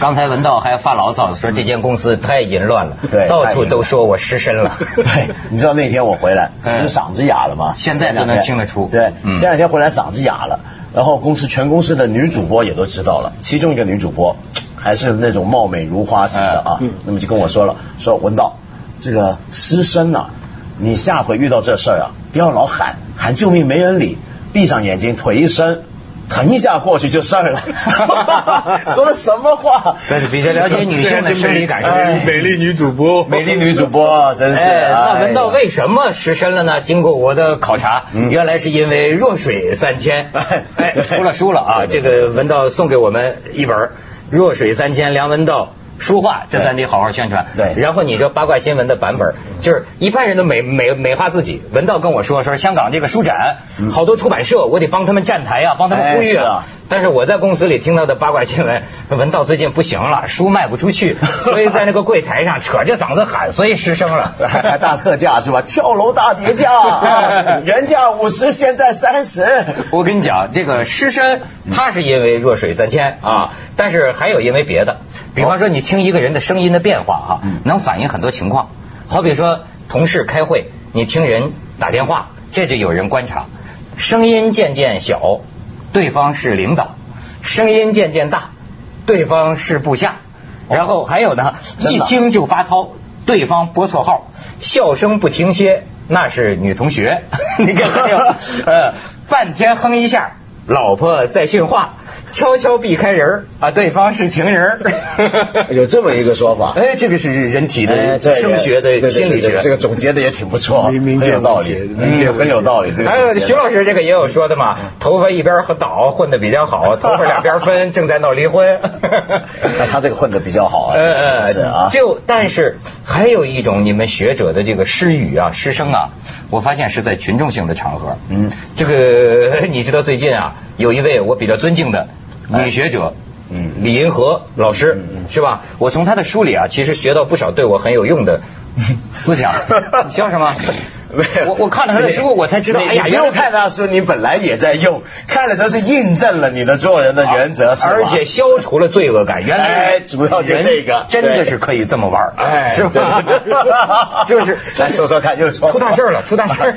刚才文道还发牢骚说这间公司太淫乱了，对，到处都说我失身了。对，你知道那天我回来，不是嗓子哑了吗？现在都能听得出。对，前两天回来嗓子哑了，然后公司全公司的女主播也都知道了，其中一个女主播还是那种貌美如花型的啊，那么就跟我说了，说文道，这个失身呐，你下回遇到这事儿啊，不要老喊喊救命没人理，闭上眼睛腿一伸。疼一下过去就事儿了，说的什么话？对，比较了解女性的生理感受。美丽女主播，美丽女主播，真是。那文道为什么失身了呢？经过我的考察，原来是因为弱水三千。哎，输了输了啊！这个文道送给我们一本《弱水三千》，梁文道。书画，这咱得好好宣传。对，然后你说八卦新闻的版本，就是一般人都美美美化自己。文道跟我说，说香港这个书展，好多出版社，我得帮他们站台啊，帮他们呼吁啊。但是我在公司里听到的八卦新闻，文道最近不行了，书卖不出去，所以在那个柜台上扯着嗓子喊，所以失声了。还大特价是吧？跳楼大跌价，原价五十，现在三十。我跟你讲，这个失声，他是因为弱水三千啊，但是还有因为别的。比方说，你听一个人的声音的变化哈，能反映很多情况。好比说，同事开会，你听人打电话，这就有人观察，声音渐渐小，对方是领导；声音渐渐大，对方是部下。然后还有呢，一听就发糙，对方拨错号，笑声不停歇，那是女同学。你看没有？呃，半天哼一下，老婆在训话。悄悄避开人啊，对方是情人 有这么一个说法。哎，这个是人体的声学的心理学，这个总结的也挺不错，很有道理，很有道理。这个还有徐老师这个也有说的嘛，头发一边倒混的比较好，头发两边分 正在闹离婚。那他这个混的比较好啊，是啊。就但是还有一种你们学者的这个失语啊、失声啊，我发现是在群众性的场合。嗯，这个 你知道最近啊，有一位我比较尊敬的。女学者，嗯，李银河老师是吧？我从他的书里啊，其实学到不少对我很有用的 思想。你笑什么？我我看了他的书，我才知道。哎呀，原来看他书，你本来也在用，看的时候是印证了你的做人的原则，而且消除了罪恶感。原来主要就这个，真的是可以这么玩，哎，是吧？就是 来说说看，又出大事了，出大事。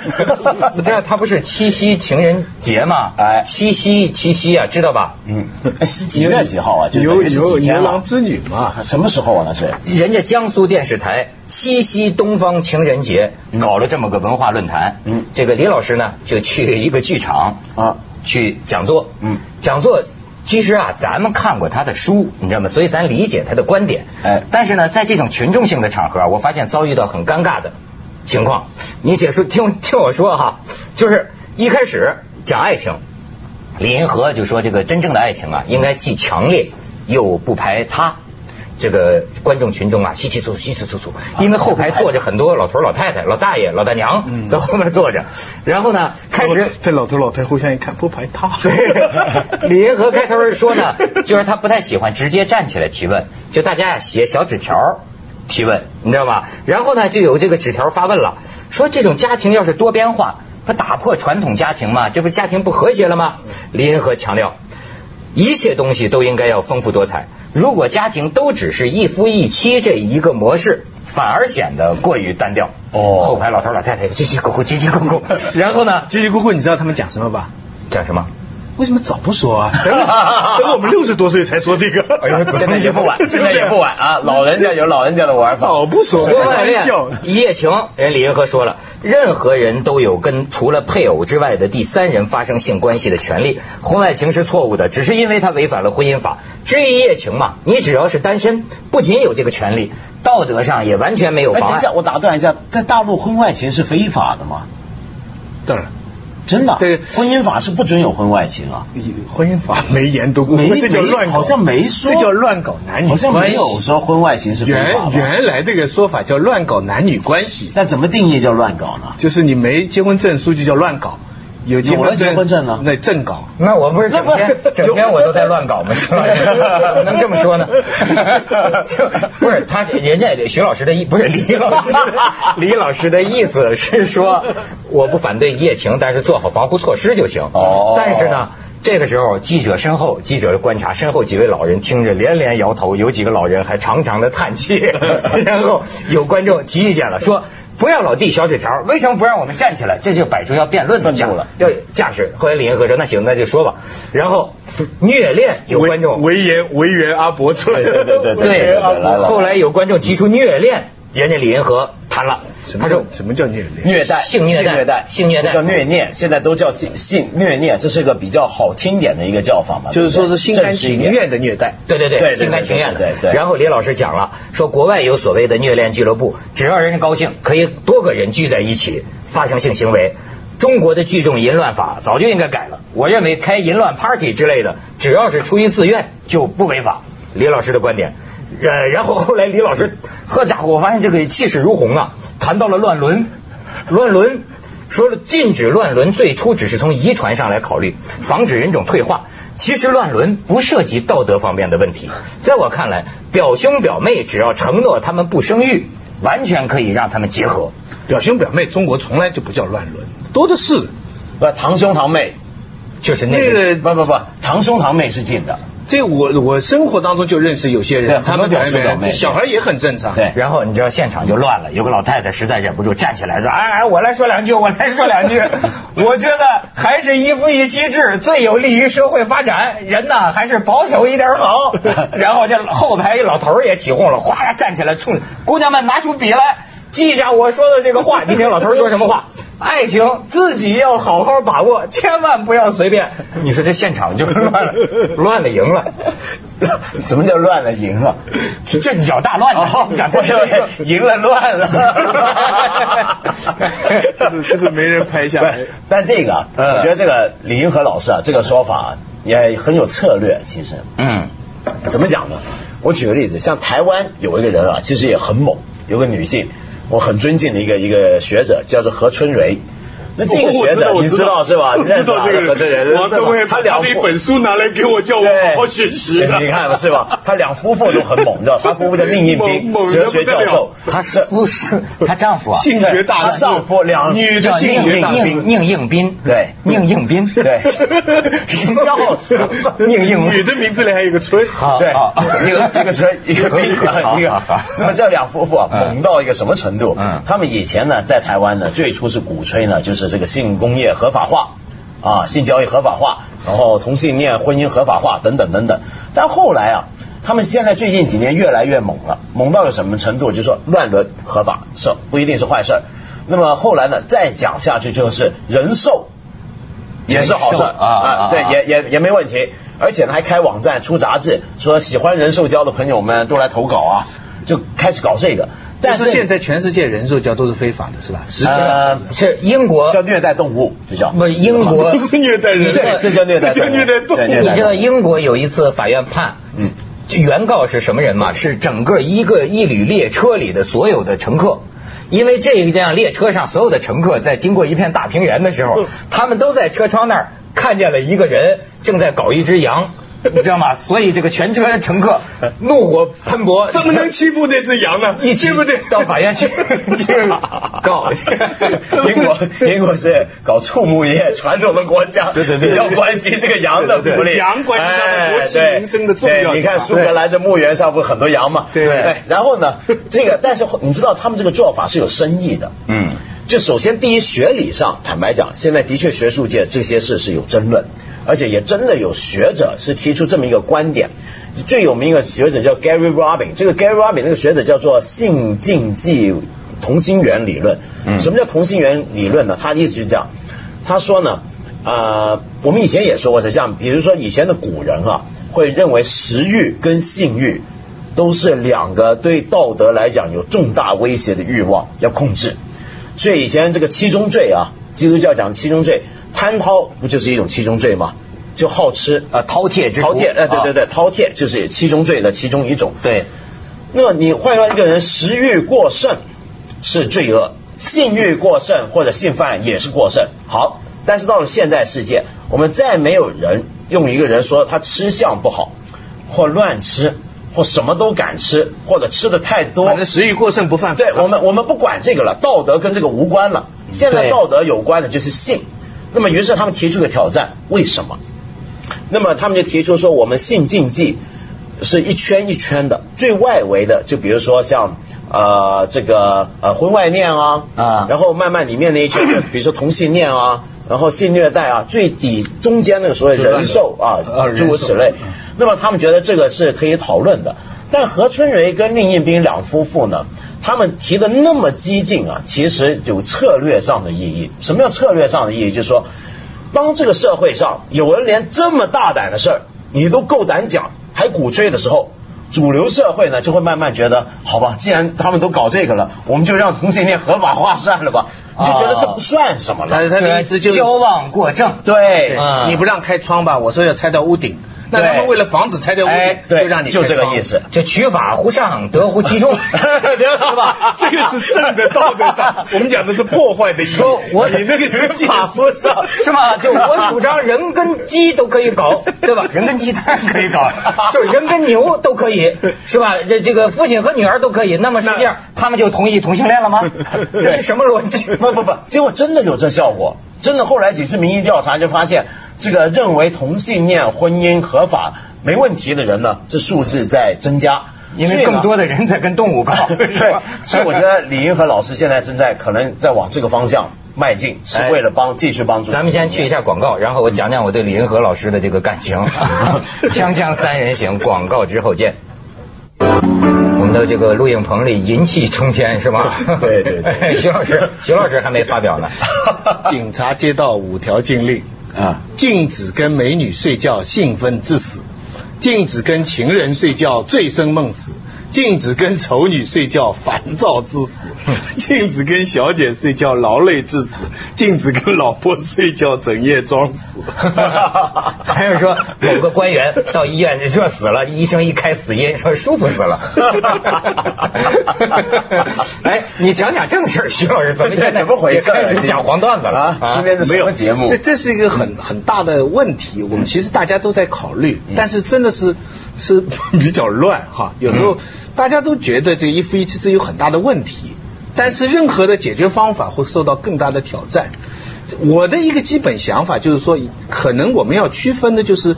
你知道他不是七夕情人节吗？哎，七夕七夕啊，知道吧？嗯，是几月几号啊？就有有牛郎织女嘛？什么时候啊？那是人家江苏电视台七夕东方情人节搞了这么个。文化论坛，嗯，这个李老师呢就去一个剧场啊去讲座，嗯，讲座其实啊咱们看过他的书，你知道吗？所以咱理解他的观点，哎，但是呢在这种群众性的场合，我发现遭遇到很尴尬的情况。你解说听听我说哈，就是一开始讲爱情，李银河就说这个真正的爱情啊，应该既强烈又不排他。这个观众群众啊，稀稀疏疏，稀稀疏疏，因为后排坐着很多老头、老太太、老大爷、老大娘在后面坐着。然后呢，开始这老头、老太太互相一看，不排他。李银河开头说呢，就是他不太喜欢直接站起来提问，就大家呀写小纸条提问，你知道吧？然后呢，就有这个纸条发问了，说这种家庭要是多边化，不打破传统家庭嘛？这不家庭不和谐了吗？李银河强调。一切东西都应该要丰富多彩。如果家庭都只是一夫一妻这一个模式，反而显得过于单调。哦，后排老头老太太叽叽咕咕叽叽咕咕，然后呢，叽叽咕咕，你知道他们讲什么吧？讲什么？为什么早不说啊？等等我们六十多岁才说这个，现在也不晚，现在也不晚啊！老人家有老人家的玩法，早不说。婚外恋、一夜情，人李银河说了，任何人都有跟除了配偶之外的第三人发生性关系的权利。婚外情是错误的，只是因为他违反了婚姻法。至于一夜情嘛，你只要是单身，不仅有这个权利，道德上也完全没有妨碍。等一下，我打断一下，在大陆婚外情是非法的吗？当然。真的，对，婚姻法是不准有婚外情啊。婚姻法没研读过，没这叫乱，好像没说，这叫乱搞男女，好像没有说婚外情是原原来这个说法叫乱搞男女关系，那怎么定义叫乱搞呢？就是你没结婚证书就叫乱搞。有结婚结婚证呢？那正搞，那我不是整天 整天我都在乱搞吗？是吧？能这么说呢？就不是他人家徐老师的意不是李老师李老师的意思是说，我不反对一夜情，但是做好防护措施就行。哦。但是呢，这个时候，记者身后，记者观察身后几位老人听着连连摇头，有几个老人还长长的叹气。然后有观众提意见了，说不要老递小纸条，为什么不让我们站起来？这就摆出要辩论的架了，要架势。后来李银河说：“那行，那就说吧。”然后虐恋有观众维言维园阿伯对对对对，后来有观众提出虐恋，人家李银河谈了。他说：“什么叫虐恋？虐待，性虐待，性虐待叫虐恋，现在都叫性性虐恋，这是一个比较好听点的一个叫法嘛？就是说是心甘情愿的虐待。对对对，心甘情愿的。然后李老师讲了，说国外有所谓的虐恋俱乐部，只要人家高兴，可以多个人聚在一起发生性行为。中国的聚众淫乱法早就应该改了。我认为开淫乱 party 之类的，只要是出于自愿就不违法。李老师的观点。呃，然后后来李老师，好家伙，我发现这个气势如虹啊，谈到了乱伦，乱伦，说了禁止乱伦，最初只是从遗传上来考虑，防止人种退化。其实乱伦不涉及道德方面的问题，在我看来，表兄表妹只要承诺他们不生育，完全可以让他们结合。表兄表妹，中国从来就不叫乱伦，多的是，不堂兄堂妹，就是那个不不不，堂兄堂妹是禁的。这我我生活当中就认识有些人，他们表示表妹，小孩也很正常。对，然后你知道现场就乱了，有个老太太实在忍不住站起来说：“哎哎，我来说两句，我来说两句。我觉得还是一夫一妻制最有利于社会发展，人呢还是保守一点好。”然后这后排一老头也起哄了，哗站起来冲姑娘们拿出笔来。记下我说的这个话，你听老头说什么话？爱情自己要好好把握，千万不要随便。你说这现场就乱了，乱了赢了。什么叫乱了赢了？阵脚大乱啊！讲这个赢了乱了。这是没人拍下来。但这个，我觉得这个李银河老师啊，这个说法也很有策略。其实，嗯，怎么讲呢？我举个例子，像台湾有一个人啊，其实也很猛，有个女性。我很尊敬的一个一个学者叫做何春蕊，那这个学者你知道是吧？你知道这个人？王东伟他两一本书拿来给我叫我好好学习。你看是吧？他两夫妇都很猛，你知道？他夫妇叫宁应斌，哲学教授。他夫是 他丈夫啊，性学大师。丈夫两女的性学大师。宁应斌，对，宁应斌，对。笑死！宁应女的名字里还有个春，对，一个一个春，一个斌，一个。那么这两夫妇啊，猛到一个什么程度？嗯，他们以前呢，在台湾呢，最初是鼓吹呢，就是。这个性工业合法化啊，性交易合法化，然后同性恋婚姻合法化等等等等。但后来啊，他们现在最近几年越来越猛了，猛到了什么程度？就是说乱伦合法是不一定是坏事。那么后来呢，再讲下去就是人兽也是好事啊，对，也也也没问题。而且呢，还开网站出杂志，说喜欢人兽交的朋友们都来投稿啊，就开始搞这个。但是现在全世界人兽交都是非法的，是吧？实际上是英国叫虐待动物，这叫不英国不 是虐待人，这叫虐待，这叫虐待动物。你知道英国有一次法院判，嗯，原告是什么人吗？是整个一个一旅列车里的所有的乘客，因为这一辆列车上所有的乘客在经过一片大平原的时候，他们都在车窗那儿看见了一个人正在搞一只羊。你知道吗？所以这个全车乘客 怒火喷薄，怎么能欺负那只羊呢？一起对不对？到法院去去告。英国英国是搞畜牧业传统的国家，对对对，比较关心这个羊的福利。羊关系到国计民生的重要。你看苏格兰这牧原上不很多羊嘛？对。然后呢，这个但是你知道他们这个做法是有深意的。嗯。就首先第一学理上，坦白讲，现在的确学术界这些事是有争论。而且也真的有学者是提出这么一个观点，最有名的学者叫 Gary Robin，这个 Gary Robin 那个学者叫做性禁忌同心圆理论。嗯什么叫同心圆理论呢？他的意思就是这样，他说呢，呃，我们以前也说过，像比如说以前的古人啊，会认为食欲跟性欲都是两个对道德来讲有重大威胁的欲望，要控制。所以以前这个七宗罪啊，基督教讲七宗罪。贪饕不就是一种七宗罪吗？就好吃啊，饕餮之饕餮，哎，对对对，饕餮就是七宗罪的其中一种。对，那么你换说一个人食欲过剩是罪恶，性欲过剩或者性犯也是过剩。好，但是到了现代世界，我们再没有人用一个人说他吃相不好，或乱吃，或什么都敢吃，或者吃的太多，反正食欲过剩不犯法。对我们，我们不管这个了，道德跟这个无关了。现在道德有关的就是性。那么，于是他们提出个挑战：为什么？那么他们就提出说，我们性禁忌是一圈一圈的，最外围的就比如说像呃这个呃婚外恋啊啊，然后慢慢里面那一圈，比如说同性恋啊，然后性虐待啊，最底中间那个所谓人兽啊，诸如此类。那么他们觉得这个是可以讨论的。但何春蕊跟宁应斌两夫妇呢，他们提的那么激进啊，其实有策略上的意义。什么叫策略上的意义？就是说。当这个社会上有人连这么大胆的事儿你都够胆讲，还鼓吹的时候，主流社会呢就会慢慢觉得，好吧，既然他们都搞这个了，我们就让同性恋合法化算了吧，你就觉得这不算什么了。他的意思就是交往过正，对，你不让开窗吧，我说要拆掉屋顶。那他们为了防止拆掉屋顶，就让你就这个意思，就取法乎上，得乎其中，是吧？这个是正的道德上，我们讲的是破坏的。说我你那个是法乎上，是吧？就我主张人跟鸡都可以搞，对吧？人跟鸡当然可以搞，就是人跟牛都可以，是吧？这这个父亲和女儿都可以。那么实际上他们就同意同性恋了吗？这是什么逻辑？不不不，结果真的有这效果。真的，后来几次民意调查就发现，这个认为同性恋婚姻合法没问题的人呢，这数字在增加，因为更多的人在跟动物搞。对，所以我觉得李银河老师现在正在可能在往这个方向迈进，是为了帮继续帮助。咱们先去一下广告，然后我讲讲我对李银河老师的这个感情。锵锵三人行，广告之后见。我们的这个录影棚里银气冲天是吗？对对对，徐老师，徐老师还没发表呢。警察接到五条禁令啊，禁止跟美女睡觉兴奋致死，禁止跟情人睡觉醉生梦死。禁止跟丑女睡觉烦躁致死，禁止跟小姐睡觉劳累致死，禁止跟老婆睡觉整夜装死。还有说某个官员到医院说死了，医生一开死因说舒服死 了。哎，你讲讲正事，徐老师怎么怎么回事？开始讲黄段子了啊？今天是什么节目？这这是一个很很大的问题，我们其实大家都在考虑，但是真的是是 比较乱哈，有时候。大家都觉得这个一夫一妻制有很大的问题，但是任何的解决方法会受到更大的挑战。我的一个基本想法就是说，可能我们要区分的就是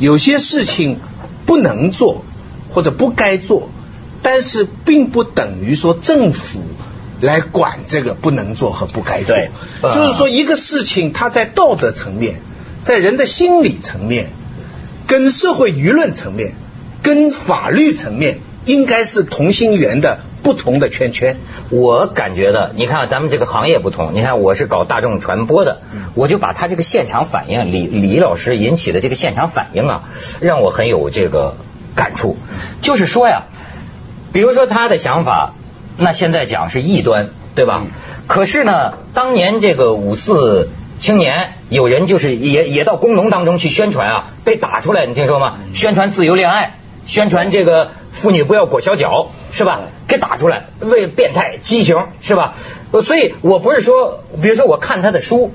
有些事情不能做或者不该做，但是并不等于说政府来管这个不能做和不该做。就是说一个事情它在道德层面、在人的心理层面、跟社会舆论层面、跟法律层面。应该是同心圆的不同的圈圈。我感觉的，你看咱们这个行业不同。你看我是搞大众传播的，我就把他这个现场反应，李李老师引起的这个现场反应啊，让我很有这个感触。就是说呀，比如说他的想法，那现在讲是异端，对吧？可是呢，当年这个五四青年，有人就是也也到工农当中去宣传啊，被打出来，你听说吗？宣传自由恋爱。宣传这个妇女不要裹小脚是吧？给打出来，为变态畸形是吧？所以我不是说，比如说我看他的书，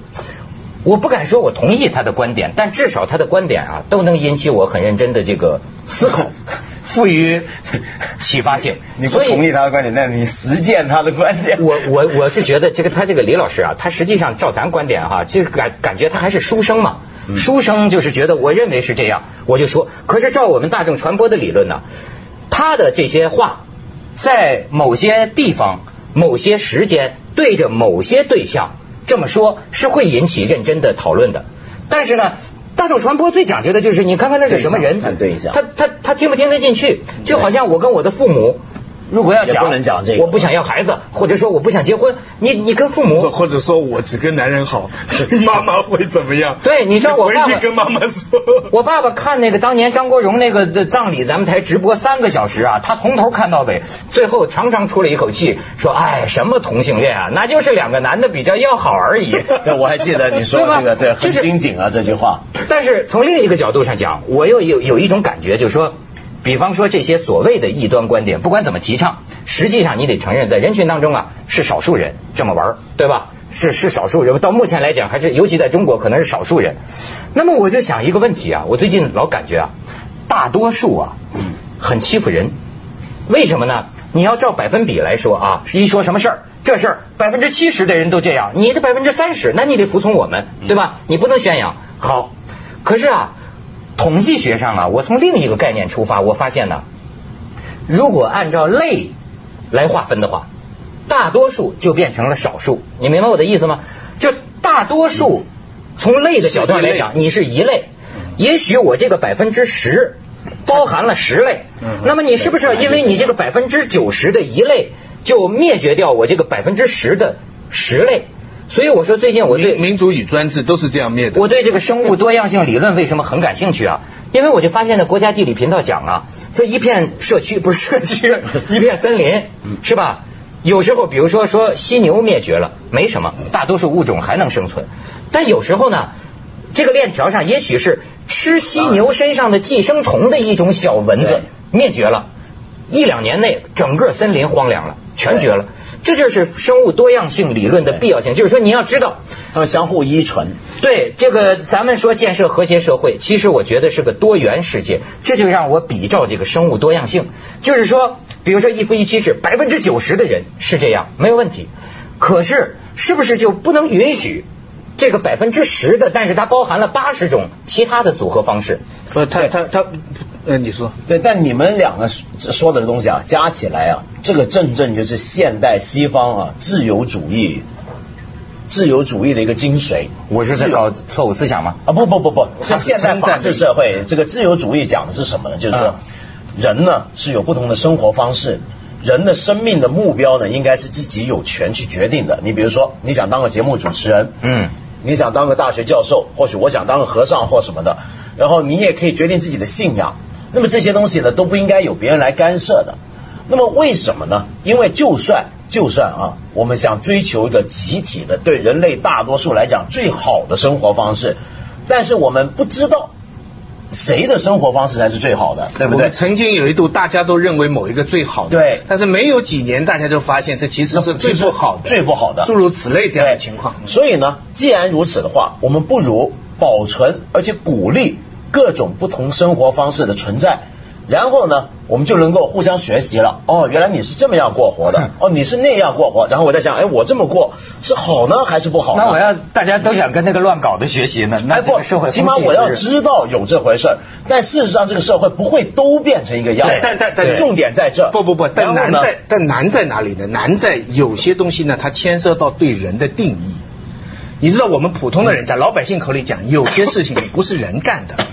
我不敢说我同意他的观点，但至少他的观点啊，都能引起我很认真的这个思考，赋予启发性。你不同意他的观点，那你实践他的观点。我我我是觉得这个他这个李老师啊，他实际上照咱观点哈，就感感觉他还是书生嘛。书生就是觉得，我认为是这样，我就说。可是照我们大众传播的理论呢，他的这些话，在某些地方、某些时间，对着某些对象这么说，是会引起认真的讨论的。但是呢，大众传播最讲究的就是，你看看那是什么人，他他他听不听得进去？就好像我跟我的父母。如果要讲，不能讲这个我不想要孩子，或者说我不想结婚，你你跟父母，或者说我只跟男人好，妈妈会怎么样？对，你知道我回去跟妈妈说。我爸爸看那个当年张国荣那个的葬礼，咱们台直播三个小时啊，他从头看到尾，最后长长出了一口气，说：“哎，什么同性恋啊，那就是两个男的比较要好而已。”对，我还记得你说这个，对，很精警啊这句话。但是从另一个角度上讲，我又有有一种感觉，就是说。比方说这些所谓的异端观点，不管怎么提倡，实际上你得承认，在人群当中啊是少数人这么玩，对吧？是是少数人，到目前来讲还是，尤其在中国可能是少数人。那么我就想一个问题啊，我最近老感觉啊，大多数啊很欺负人，为什么呢？你要照百分比来说啊，一说什么事儿，这事儿百分之七十的人都这样，你这百分之三十，那你得服从我们，对吧？你不能宣扬好，可是啊。统计学上啊，我从另一个概念出发，我发现呢，如果按照类来划分的话，大多数就变成了少数。你明白我的意思吗？就大多数从类的角度来讲，你是一类。也许我这个百分之十包含了十类，那么你是不是因为你这个百分之九十的一类就灭绝掉我这个百分之十的十类？所以我说最近我对民主与专制都是这样灭的。我对这个生物多样性理论为什么很感兴趣啊？因为我就发现呢，国家地理频道讲啊，说一片社区不是社区，一片森林，是吧？有时候比如说说犀牛灭绝了，没什么，大多数物种还能生存。但有时候呢，这个链条上也许是吃犀牛身上的寄生虫的一种小蚊子灭绝了，一两年内整个森林荒凉了，全绝了。这就是生物多样性理论的必要性，就是说你要知道，它们相互依存。对这个，咱们说建设和谐社会，其实我觉得是个多元世界。这就让我比照这个生物多样性，就是说，比如说一夫一妻制，百分之九十的人是这样，没有问题。可是，是不是就不能允许这个百分之十的，但是它包含了八十种其他的组合方式？不，他他他。呃，你说对，但你们两个说的东西啊，加起来啊，这个正正就是现代西方啊自由主义，自由主义的一个精髓。我是在搞错误思想吗？啊，不不不不，这现代法治社会，这个自由主义讲的是什么呢？就是说，人呢是有不同的生活方式，人的生命的目标呢，应该是自己有权去决定的。你比如说，你想当个节目主持人，嗯，你想当个大学教授，或许我想当个和尚或什么的，然后你也可以决定自己的信仰。那么这些东西呢都不应该有别人来干涉的。那么为什么呢？因为就算就算啊，我们想追求一个集体的对人类大多数来讲最好的生活方式，但是我们不知道谁的生活方式才是最好的，对不对？曾经有一度大家都认为某一个最好的，对。但是没有几年，大家就发现这其实是最不好的，最不好的，诸如此类这样的情况。所以呢，既然如此的话，我们不如保存而且鼓励。各种不同生活方式的存在，然后呢，我们就能够互相学习了。哦，原来你是这么样过活的，哦，你是那样过活。然后我在想，哎，我这么过是好呢还是不好？那我要大家都想跟那个乱搞的学习呢？那不，起码我要知道有这回事。但事实上，这个社会不会都变成一个样。但但但重点在这。不不不，但难在但难在哪里呢？难在有些东西呢，它牵涉到对人的定义。你知道，我们普通的人在老百姓口里讲，有些事情不是人干的。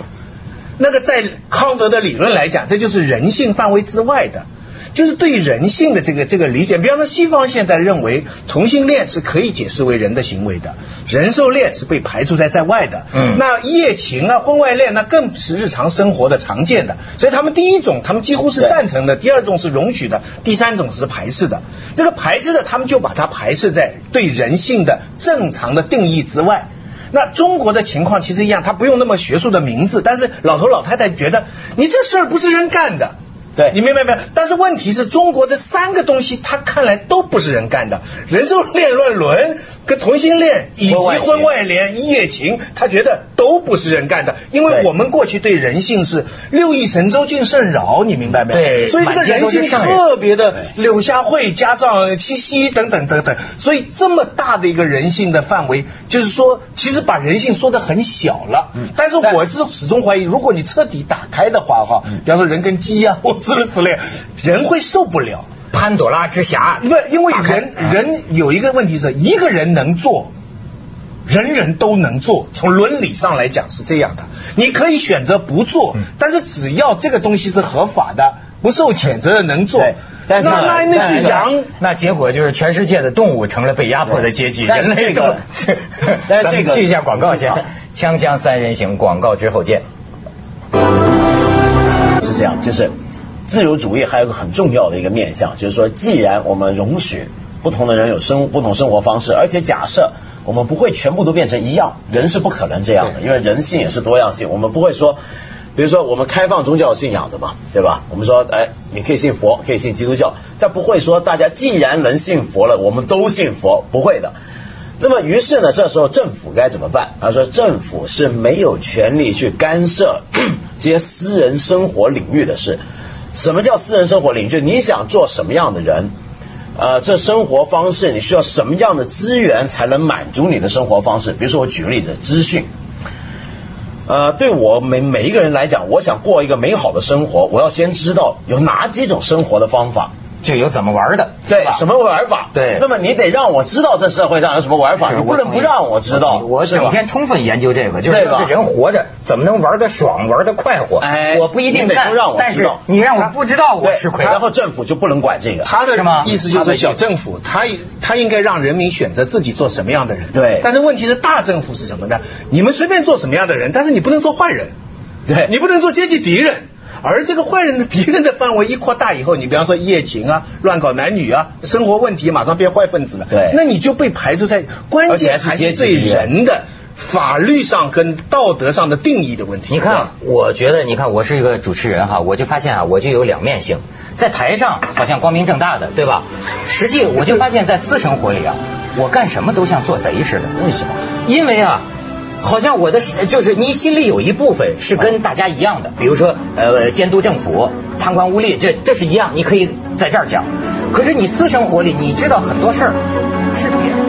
那个在康德的理论来讲，这就是人性范围之外的，就是对人性的这个这个理解。比方说，西方现在认为同性恋是可以解释为人的行为的，人兽恋是被排除在在外的。嗯，那一夜情啊、婚外恋那更是日常生活的常见的。所以他们第一种他们几乎是赞成的，第二种是容许的，第三种是排斥的。那个排斥的，他们就把它排斥在对人性的正常的定义之外。那中国的情况其实一样，他不用那么学术的名字，但是老头老太太觉得你这事儿不是人干的。对你明白没有？但是问题是中国这三个东西，他看来都不是人干的。人兽恋、乱伦、跟同性恋以及婚外恋、一夜情，他觉得都不是人干的。因为我们过去对人性是六亿神州尽甚饶，你明白没有？对。所以这个人性特别的柳下惠加上七夕等等等等，所以这么大的一个人性的范围，就是说，其实把人性说的很小了。嗯。但是我是始终怀疑，如果你彻底打开的话，哈，比方说人跟鸡啊，或之类之类，人会受不了。潘朵拉之匣，不，因为人人有一个问题是，一个人能做，人人都能做。从伦理上来讲是这样的，你可以选择不做，但是只要这个东西是合法的，不受谴责的，能做。那那那只羊，那结果就是全世界的动物成了被压迫的阶级。人类个，咱们去一下广告先，锵锵三人行，广告之后见。是这样，就是自由主义还有个很重要的一个面向，就是说，既然我们容许不同的人有生不同生活方式，而且假设我们不会全部都变成一样，人是不可能这样的，因为人性也是多样性，我们不会说，比如说我们开放宗教信仰的嘛，对吧？我们说，哎，你可以信佛，可以信基督教，但不会说大家既然能信佛了，我们都信佛，不会的。那么，于是呢，这时候政府该怎么办？他说，政府是没有权利去干涉 这些私人生活领域的事。什么叫私人生活领域？就你想做什么样的人？呃，这生活方式你需要什么样的资源才能满足你的生活方式？比如说，我举个例子，资讯。呃，对我每每一个人来讲，我想过一个美好的生活，我要先知道有哪几种生活的方法。就有怎么玩的，对，什么玩法？对，那么你得让我知道这社会上有什么玩法，你不能不让我知道。我整天充分研究这个，就是这人活着怎么能玩得爽，玩得快活？哎，我不一定干，但是你让我不知道我吃亏，然后政府就不能管这个。他的意思就是小政府，他他应该让人民选择自己做什么样的人。对，但是问题是大政府是什么呢？你们随便做什么样的人，但是你不能做坏人，对你不能做阶级敌人。而这个坏人的敌人的范围一扩大以后，你比方说一夜情啊、乱搞男女啊、生活问题，马上变坏分子了。对，那你就被排除在关键还是对人的法律上跟道德上的定义的问题。你看，我觉得，你看，我是一个主持人哈，我就发现啊，我就有两面性，在台上好像光明正大的，对吧？实际我就发现，在私生活里啊，我干什么都像做贼似的。为什么？因为啊。好像我的就是你心里有一部分是跟大家一样的，比如说呃监督政府、贪官污吏，这这是一样，你可以在这儿讲。可是你私生活里，你知道很多事儿是别人。